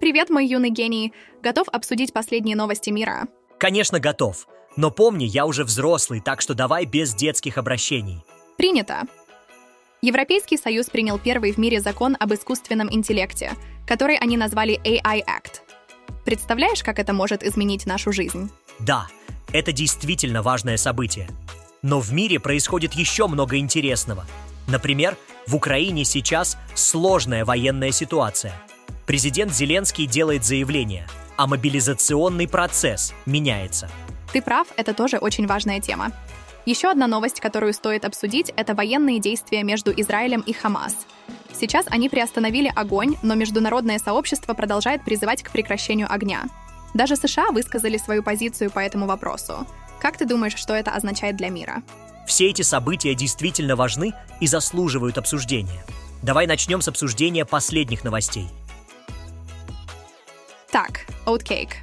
Привет, мой юный гений. Готов обсудить последние новости мира? Конечно, готов. Но помни, я уже взрослый, так что давай без детских обращений. Принято. Европейский Союз принял первый в мире закон об искусственном интеллекте, который они назвали AI Act. Представляешь, как это может изменить нашу жизнь? Да, это действительно важное событие. Но в мире происходит еще много интересного. Например, в Украине сейчас сложная военная ситуация. Президент Зеленский делает заявление, а мобилизационный процесс меняется. Ты прав, это тоже очень важная тема. Еще одна новость, которую стоит обсудить, это военные действия между Израилем и Хамас. Сейчас они приостановили огонь, но международное сообщество продолжает призывать к прекращению огня. Даже США высказали свою позицию по этому вопросу. Как ты думаешь, что это означает для мира? Все эти события действительно важны и заслуживают обсуждения. Давай начнем с обсуждения последних новостей. Так, Oatcake.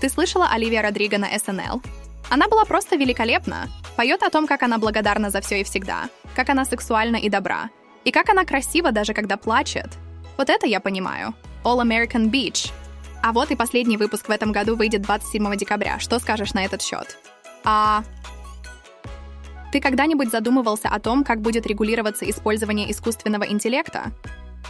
Ты слышала Оливия Родриго на СНЛ? Она была просто великолепна. Поет о том, как она благодарна за все и всегда, как она сексуальна и добра, и как она красива даже когда плачет. Вот это я понимаю. All American Beach. А вот и последний выпуск в этом году выйдет 27 декабря. Что скажешь на этот счет? А ты когда-нибудь задумывался о том, как будет регулироваться использование искусственного интеллекта?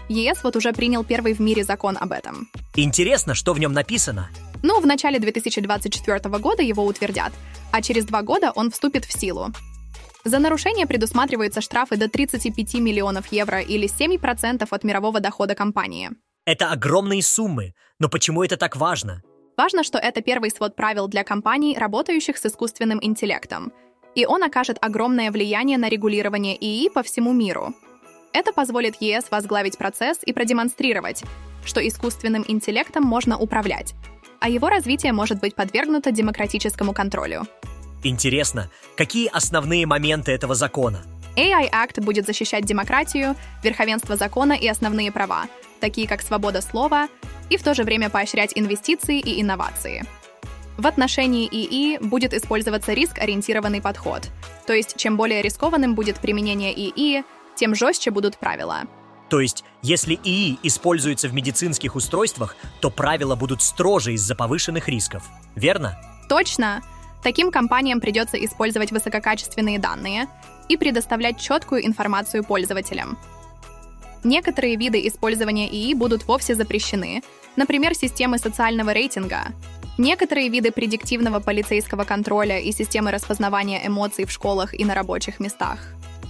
ЕС вот уже принял первый в мире закон об этом. Интересно, что в нем написано? Ну, в начале 2024 года его утвердят, а через два года он вступит в силу. За нарушение предусматриваются штрафы до 35 миллионов евро или 7% от мирового дохода компании. Это огромные суммы, но почему это так важно? Важно, что это первый свод правил для компаний, работающих с искусственным интеллектом – и он окажет огромное влияние на регулирование ИИ по всему миру. Это позволит ЕС возглавить процесс и продемонстрировать, что искусственным интеллектом можно управлять, а его развитие может быть подвергнуто демократическому контролю. Интересно, какие основные моменты этого закона? AI Act будет защищать демократию, верховенство закона и основные права, такие как свобода слова, и в то же время поощрять инвестиции и инновации. В отношении ИИ будет использоваться риск-ориентированный подход. То есть, чем более рискованным будет применение ИИ, тем жестче будут правила. То есть, если ИИ используется в медицинских устройствах, то правила будут строже из-за повышенных рисков. Верно? Точно. Таким компаниям придется использовать высококачественные данные и предоставлять четкую информацию пользователям. Некоторые виды использования ИИ будут вовсе запрещены, например, системы социального рейтинга, Некоторые виды предиктивного полицейского контроля и системы распознавания эмоций в школах и на рабочих местах.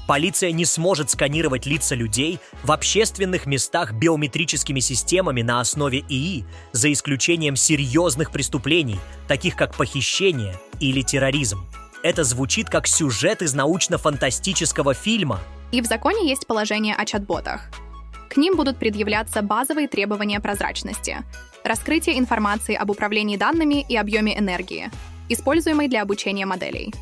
Полиция не сможет сканировать лица людей в общественных местах биометрическими системами на основе ИИ, за исключением серьезных преступлений, таких как похищение или терроризм. Это звучит как сюжет из научно-фантастического фильма. И в законе есть положение о чат-ботах. К ним будут предъявляться базовые требования прозрачности, раскрытие информации об управлении данными и объеме энергии, используемой для обучения моделей.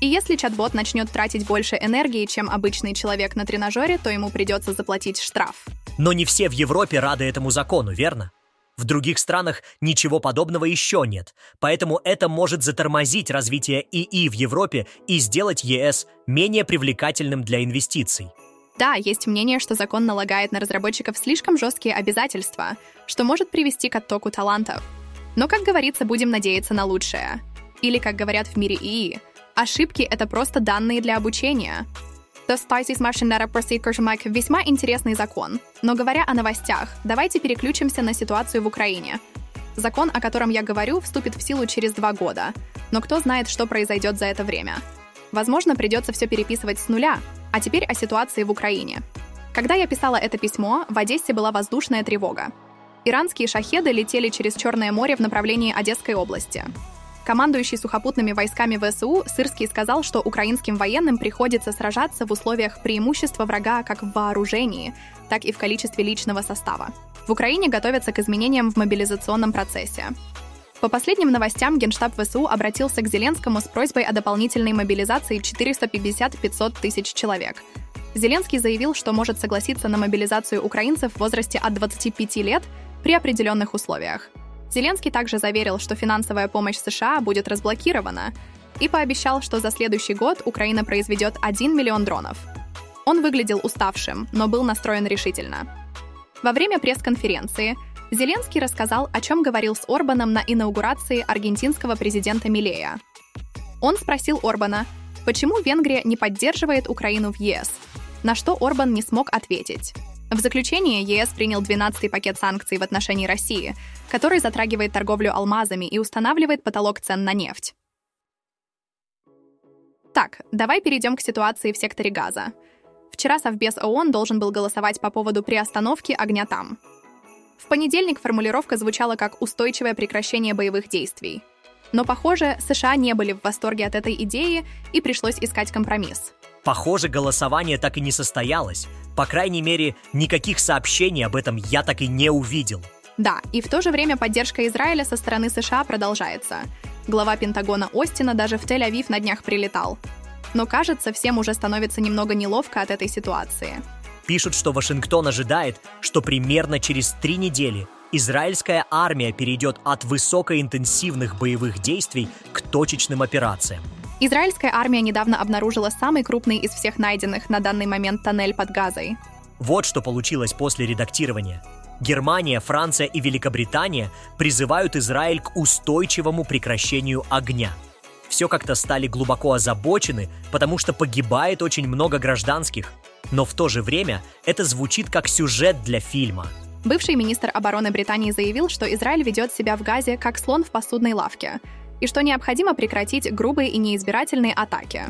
И если чат-бот начнет тратить больше энергии, чем обычный человек на тренажере, то ему придется заплатить штраф. Но не все в Европе рады этому закону, верно? В других странах ничего подобного еще нет, поэтому это может затормозить развитие ИИ в Европе и сделать ЕС менее привлекательным для инвестиций. Да, есть мнение, что закон налагает на разработчиков слишком жесткие обязательства, что может привести к оттоку талантов. Но, как говорится, будем надеяться на лучшее. Или, как говорят в мире ИИ, ошибки — это просто данные для обучения. The Spices Machine Data Procedure Mike — весьма интересный закон. Но говоря о новостях, давайте переключимся на ситуацию в Украине. Закон, о котором я говорю, вступит в силу через два года. Но кто знает, что произойдет за это время. Возможно, придется все переписывать с нуля, а теперь о ситуации в Украине. Когда я писала это письмо, в Одессе была воздушная тревога. Иранские шахеды летели через Черное море в направлении Одесской области. Командующий сухопутными войсками ВСУ Сырский сказал, что украинским военным приходится сражаться в условиях преимущества врага как в вооружении, так и в количестве личного состава. В Украине готовятся к изменениям в мобилизационном процессе. По последним новостям, Генштаб ВСУ обратился к Зеленскому с просьбой о дополнительной мобилизации 450-500 тысяч человек. Зеленский заявил, что может согласиться на мобилизацию украинцев в возрасте от 25 лет при определенных условиях. Зеленский также заверил, что финансовая помощь США будет разблокирована, и пообещал, что за следующий год Украина произведет 1 миллион дронов. Он выглядел уставшим, но был настроен решительно. Во время пресс-конференции Зеленский рассказал, о чем говорил с Орбаном на инаугурации аргентинского президента Милея. Он спросил Орбана, почему Венгрия не поддерживает Украину в ЕС, на что Орбан не смог ответить. В заключение ЕС принял 12-й пакет санкций в отношении России, который затрагивает торговлю алмазами и устанавливает потолок цен на нефть. Так, давай перейдем к ситуации в секторе газа. Вчера Совбез ООН должен был голосовать по поводу приостановки огня там. В понедельник формулировка звучала как «устойчивое прекращение боевых действий». Но, похоже, США не были в восторге от этой идеи и пришлось искать компромисс. Похоже, голосование так и не состоялось. По крайней мере, никаких сообщений об этом я так и не увидел. Да, и в то же время поддержка Израиля со стороны США продолжается. Глава Пентагона Остина даже в Тель-Авив на днях прилетал. Но кажется, всем уже становится немного неловко от этой ситуации. Пишут, что Вашингтон ожидает, что примерно через три недели израильская армия перейдет от высокоинтенсивных боевых действий к точечным операциям. Израильская армия недавно обнаружила самый крупный из всех найденных на данный момент тоннель под Газой. Вот что получилось после редактирования. Германия, Франция и Великобритания призывают Израиль к устойчивому прекращению огня. Все как-то стали глубоко озабочены, потому что погибает очень много гражданских. Но в то же время это звучит как сюжет для фильма. Бывший министр обороны Британии заявил, что Израиль ведет себя в Газе как слон в посудной лавке, и что необходимо прекратить грубые и неизбирательные атаки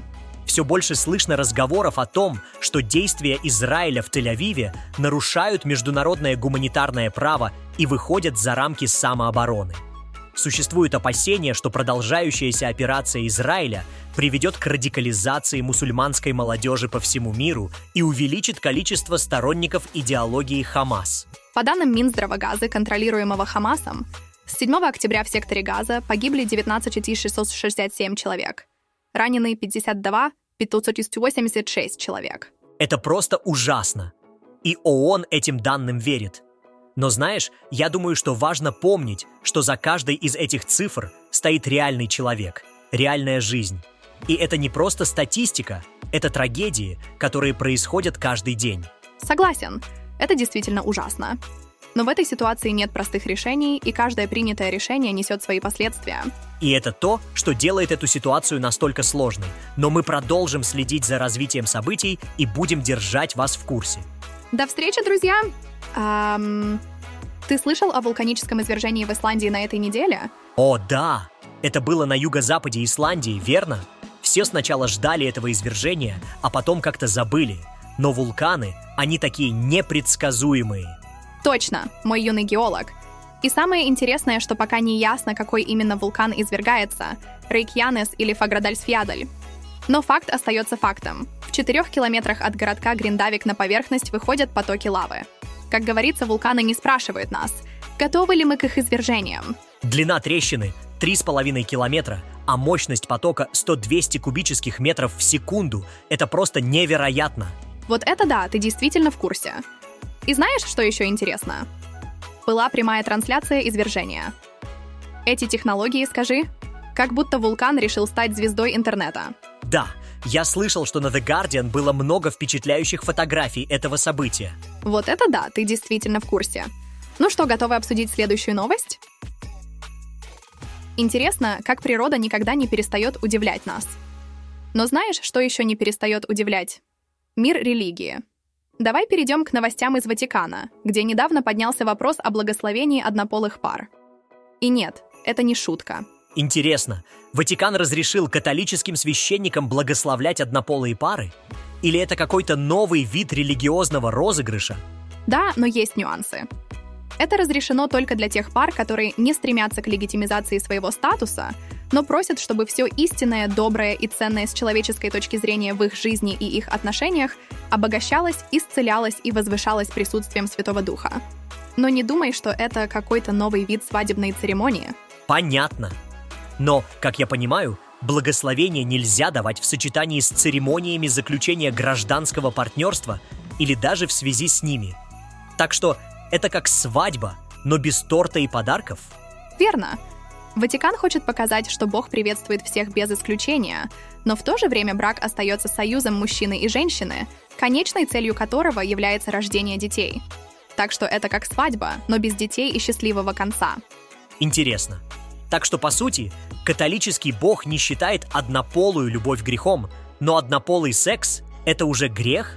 все больше слышно разговоров о том, что действия Израиля в Тель-Авиве нарушают международное гуманитарное право и выходят за рамки самообороны. Существует опасение, что продолжающаяся операция Израиля приведет к радикализации мусульманской молодежи по всему миру и увеличит количество сторонников идеологии Хамас. По данным Минздрава Газы, контролируемого Хамасом, с 7 октября в секторе Газа погибли 19 667 человек – ранены 52, 586 человек. Это просто ужасно. И ООН этим данным верит. Но знаешь, я думаю, что важно помнить, что за каждой из этих цифр стоит реальный человек, реальная жизнь. И это не просто статистика, это трагедии, которые происходят каждый день. Согласен, это действительно ужасно. Но в этой ситуации нет простых решений, и каждое принятое решение несет свои последствия. И это то, что делает эту ситуацию настолько сложной. Но мы продолжим следить за развитием событий и будем держать вас в курсе. До встречи, друзья! Эм... Ты слышал о вулканическом извержении в Исландии на этой неделе? О, да! Это было на юго-западе Исландии, верно? Все сначала ждали этого извержения, а потом как-то забыли. Но вулканы, они такие непредсказуемые. Точно, мой юный геолог. И самое интересное, что пока не ясно, какой именно вулкан извергается – Рейкьянес или Фаградальсфьядаль. Но факт остается фактом. В четырех километрах от городка Гриндавик на поверхность выходят потоки лавы. Как говорится, вулканы не спрашивают нас, готовы ли мы к их извержениям. Длина трещины 3,5 километра, а мощность потока 100-200 кубических метров в секунду. Это просто невероятно. Вот это да, ты действительно в курсе. И знаешь, что еще интересно? Была прямая трансляция извержения. Эти технологии, скажи, как будто вулкан решил стать звездой интернета. Да, я слышал, что на The Guardian было много впечатляющих фотографий этого события. Вот это да, ты действительно в курсе. Ну что, готовы обсудить следующую новость? Интересно, как природа никогда не перестает удивлять нас. Но знаешь, что еще не перестает удивлять? Мир религии — Давай перейдем к новостям из Ватикана, где недавно поднялся вопрос о благословении однополых пар. И нет, это не шутка. Интересно, Ватикан разрешил католическим священникам благословлять однополые пары? Или это какой-то новый вид религиозного розыгрыша? Да, но есть нюансы. Это разрешено только для тех пар, которые не стремятся к легитимизации своего статуса, но просят, чтобы все истинное, доброе и ценное с человеческой точки зрения в их жизни и их отношениях обогащалось, исцелялось и возвышалось присутствием Святого Духа. Но не думай, что это какой-то новый вид свадебной церемонии. Понятно. Но, как я понимаю, благословение нельзя давать в сочетании с церемониями заключения гражданского партнерства или даже в связи с ними. Так что это как свадьба, но без торта и подарков? Верно. Ватикан хочет показать, что Бог приветствует всех без исключения, но в то же время брак остается союзом мужчины и женщины, конечной целью которого является рождение детей. Так что это как свадьба, но без детей и счастливого конца. Интересно. Так что, по сути, католический бог не считает однополую любовь грехом, но однополый секс — это уже грех?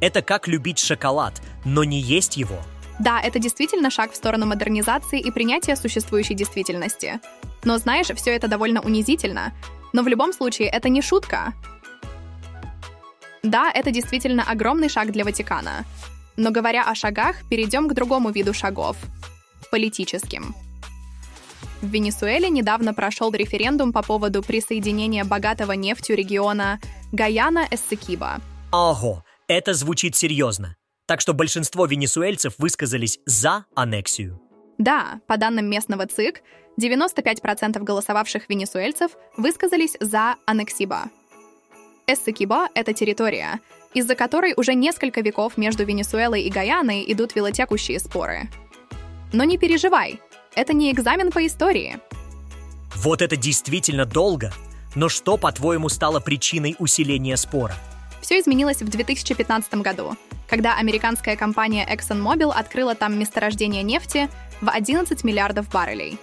Это как любить шоколад, но не есть его. Да, это действительно шаг в сторону модернизации и принятия существующей действительности. Но знаешь, все это довольно унизительно. Но в любом случае, это не шутка. Да, это действительно огромный шаг для Ватикана. Но говоря о шагах, перейдем к другому виду шагов – политическим. В Венесуэле недавно прошел референдум по поводу присоединения богатого нефтью региона Гаяна-Эссекиба. Ого, это звучит серьезно. Так что большинство венесуэльцев высказались за аннексию. Да, по данным местного ЦИК, 95% голосовавших венесуэльцев высказались за аннексиба. Эссекиба — это территория, из-за которой уже несколько веков между Венесуэлой и Гаяной идут велотекущие споры. Но не переживай, это не экзамен по истории. Вот это действительно долго. Но что, по-твоему, стало причиной усиления спора? Все изменилось в 2015 году, когда американская компания ExxonMobil открыла там месторождение нефти в 11 миллиардов баррелей.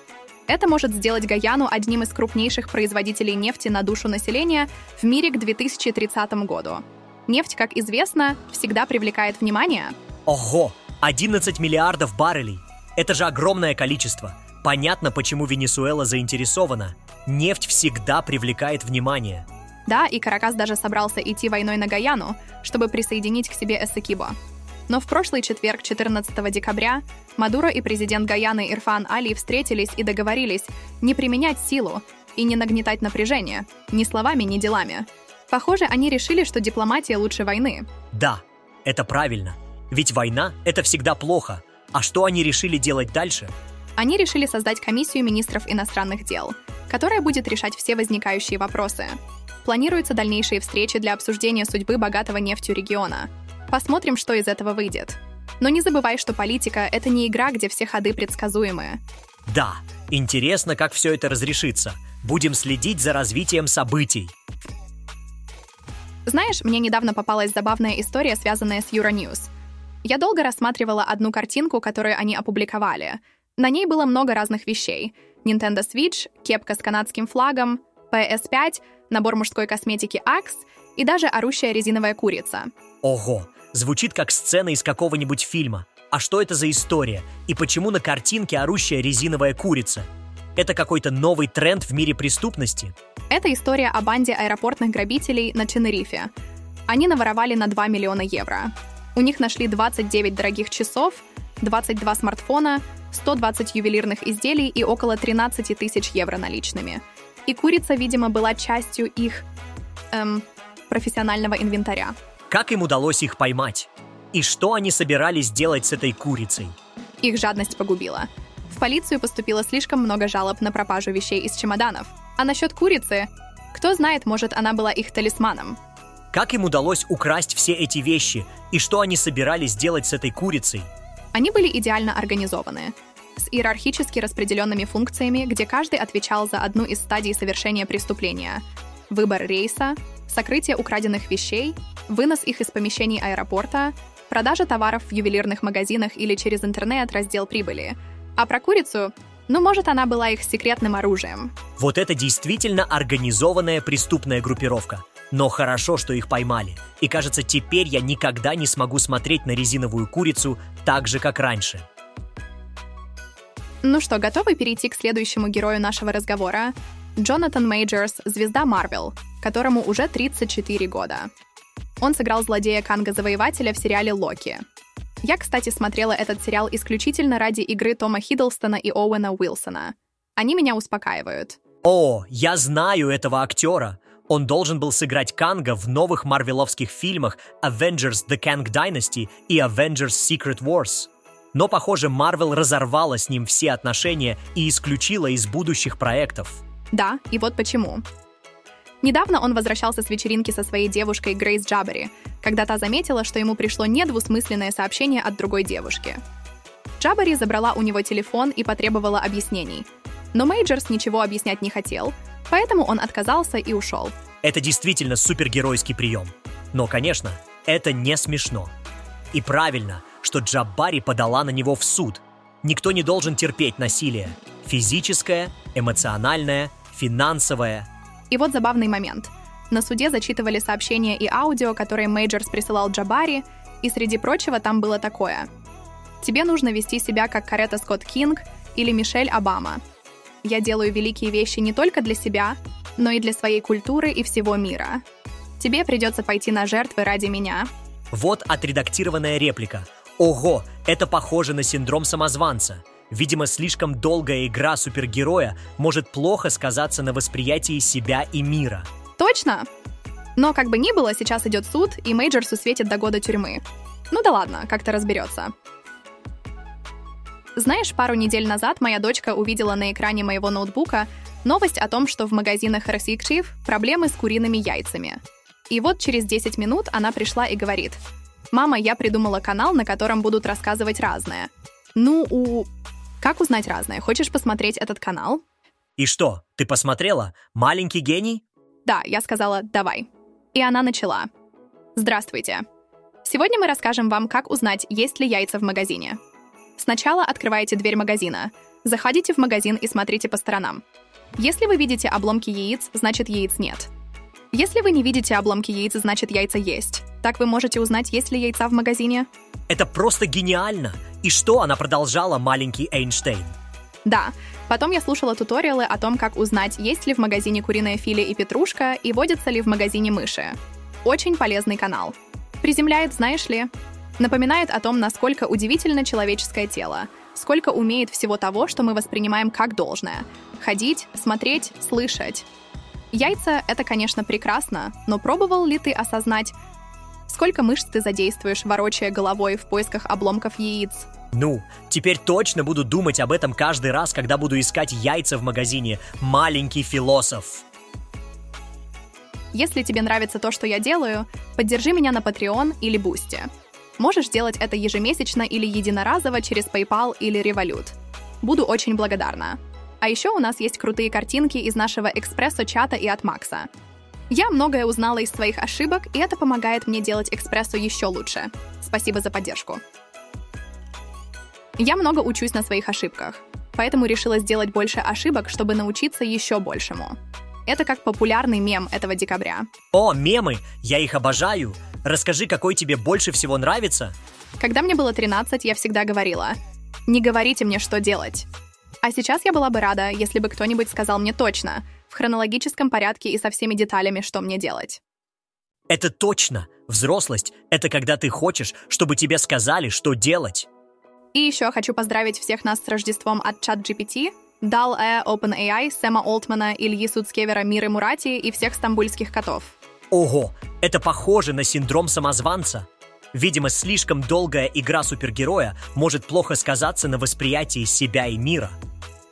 Это может сделать Гаяну одним из крупнейших производителей нефти на душу населения в мире к 2030 году. Нефть, как известно, всегда привлекает внимание. Ого! 11 миллиардов баррелей! Это же огромное количество. Понятно, почему Венесуэла заинтересована. Нефть всегда привлекает внимание. Да, и Каракас даже собрался идти войной на Гаяну, чтобы присоединить к себе Эссекибо. Но в прошлый четверг, 14 декабря, Мадуро и президент Гаяны Ирфан Али встретились и договорились не применять силу и не нагнетать напряжение, ни словами, ни делами. Похоже, они решили, что дипломатия лучше войны. Да, это правильно. Ведь война — это всегда плохо. А что они решили делать дальше? Они решили создать комиссию министров иностранных дел, которая будет решать все возникающие вопросы. Планируются дальнейшие встречи для обсуждения судьбы богатого нефтью региона. Посмотрим, что из этого выйдет. Но не забывай, что политика — это не игра, где все ходы предсказуемы. Да, интересно, как все это разрешится. Будем следить за развитием событий. Знаешь, мне недавно попалась забавная история, связанная с Euronews. Я долго рассматривала одну картинку, которую они опубликовали. На ней было много разных вещей. Nintendo Switch, кепка с канадским флагом, PS5, набор мужской косметики Axe и даже орущая резиновая курица. Ого, звучит как сцена из какого-нибудь фильма. А что это за история? И почему на картинке орущая резиновая курица? Это какой-то новый тренд в мире преступности? Это история о банде аэропортных грабителей на Тенерифе. Они наворовали на 2 миллиона евро. У них нашли 29 дорогих часов, 22 смартфона, 120 ювелирных изделий и около 13 тысяч евро наличными. И курица, видимо, была частью их эм, профессионального инвентаря. Как им удалось их поймать? И что они собирались делать с этой курицей? Их жадность погубила. В полицию поступило слишком много жалоб на пропажу вещей из чемоданов. А насчет курицы, кто знает, может, она была их талисманом. Как им удалось украсть все эти вещи и что они собирались делать с этой курицей? Они были идеально организованы, с иерархически распределенными функциями, где каждый отвечал за одну из стадий совершения преступления. Выбор рейса, сокрытие украденных вещей, вынос их из помещений аэропорта, продажа товаров в ювелирных магазинах или через интернет раздел прибыли. А про курицу ну, может, она была их секретным оружием. Вот это действительно организованная преступная группировка. Но хорошо, что их поймали. И кажется, теперь я никогда не смогу смотреть на резиновую курицу так же, как раньше. Ну что, готовы перейти к следующему герою нашего разговора? Джонатан Мейджерс, звезда Марвел, которому уже 34 года. Он сыграл злодея Канга-завоевателя в сериале «Локи». Я, кстати, смотрела этот сериал исключительно ради игры Тома Хиддлстона и Оуэна Уилсона. Они меня успокаивают. О, я знаю этого актера. Он должен был сыграть Канга в новых марвеловских фильмах Avengers The Kang Dynasty и Avengers Secret Wars. Но, похоже, Марвел разорвала с ним все отношения и исключила из будущих проектов. Да, и вот почему. Недавно он возвращался с вечеринки со своей девушкой Грейс Джабери, когда та заметила, что ему пришло недвусмысленное сообщение от другой девушки. Джабери забрала у него телефон и потребовала объяснений. Но Мейджерс ничего объяснять не хотел, Поэтому он отказался и ушел. Это действительно супергеройский прием. Но, конечно, это не смешно. И правильно, что Джаббари подала на него в суд. Никто не должен терпеть насилие. Физическое, эмоциональное, финансовое. И вот забавный момент. На суде зачитывали сообщения и аудио, которые Мейджорс присылал Джабари, и среди прочего там было такое. «Тебе нужно вести себя как Карета Скотт Кинг или Мишель Обама. Я делаю великие вещи не только для себя, но и для своей культуры и всего мира. Тебе придется пойти на жертвы ради меня». Вот отредактированная реплика. Ого, это похоже на синдром самозванца. Видимо, слишком долгая игра супергероя может плохо сказаться на восприятии себя и мира. Точно? Но как бы ни было, сейчас идет суд, и Мейджорсу светит до года тюрьмы. Ну да ладно, как-то разберется. Знаешь, пару недель назад моя дочка увидела на экране моего ноутбука новость о том, что в магазинах Росикшив проблемы с куриными яйцами. И вот через 10 минут она пришла и говорит, «Мама, я придумала канал, на котором будут рассказывать разное». Ну, у... Как узнать разное? Хочешь посмотреть этот канал? И что, ты посмотрела? Маленький гений? Да, я сказала «давай». И она начала. Здравствуйте. Сегодня мы расскажем вам, как узнать, есть ли яйца в магазине. Сначала открываете дверь магазина, заходите в магазин и смотрите по сторонам. Если вы видите обломки яиц, значит яиц нет. Если вы не видите обломки яиц, значит яйца есть. Так вы можете узнать, есть ли яйца в магазине. Это просто гениально! И что она продолжала, маленький Эйнштейн? Да, потом я слушала туториалы о том, как узнать, есть ли в магазине куриная филе и петрушка, и водятся ли в магазине мыши. Очень полезный канал. Приземляет, знаешь ли, напоминает о том, насколько удивительно человеческое тело, сколько умеет всего того, что мы воспринимаем как должное. Ходить, смотреть, слышать. Яйца — это, конечно, прекрасно, но пробовал ли ты осознать, сколько мышц ты задействуешь, ворочая головой в поисках обломков яиц? Ну, теперь точно буду думать об этом каждый раз, когда буду искать яйца в магазине. Маленький философ. Если тебе нравится то, что я делаю, поддержи меня на Patreon или Boosty. Можешь делать это ежемесячно или единоразово через PayPal или Revolut. Буду очень благодарна. А еще у нас есть крутые картинки из нашего экспрессо-чата и от Макса. Я многое узнала из своих ошибок, и это помогает мне делать экспрессо еще лучше. Спасибо за поддержку. Я много учусь на своих ошибках, поэтому решила сделать больше ошибок, чтобы научиться еще большему. Это как популярный мем этого декабря. О, мемы! Я их обожаю! Расскажи, какой тебе больше всего нравится? Когда мне было 13, я всегда говорила, не говорите мне, что делать. А сейчас я была бы рада, если бы кто-нибудь сказал мне точно, в хронологическом порядке и со всеми деталями, что мне делать. Это точно! Взрослость — это когда ты хочешь, чтобы тебе сказали, что делать. И еще хочу поздравить всех нас с Рождеством от ChatGPT, Дал Э, OpenAI, Сэма Олтмана, Ильи Суцкевера, Миры Мурати и всех стамбульских котов. Ого, это похоже на синдром самозванца. Видимо, слишком долгая игра супергероя может плохо сказаться на восприятии себя и мира.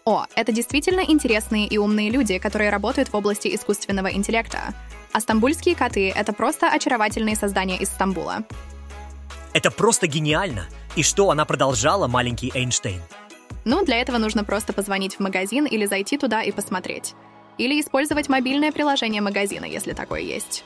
О, это действительно интересные и умные люди, которые работают в области искусственного интеллекта. А стамбульские коты — это просто очаровательные создания из Стамбула. Это просто гениально! И что она продолжала, маленький Эйнштейн? Ну, для этого нужно просто позвонить в магазин или зайти туда и посмотреть. Или использовать мобильное приложение магазина, если такое есть.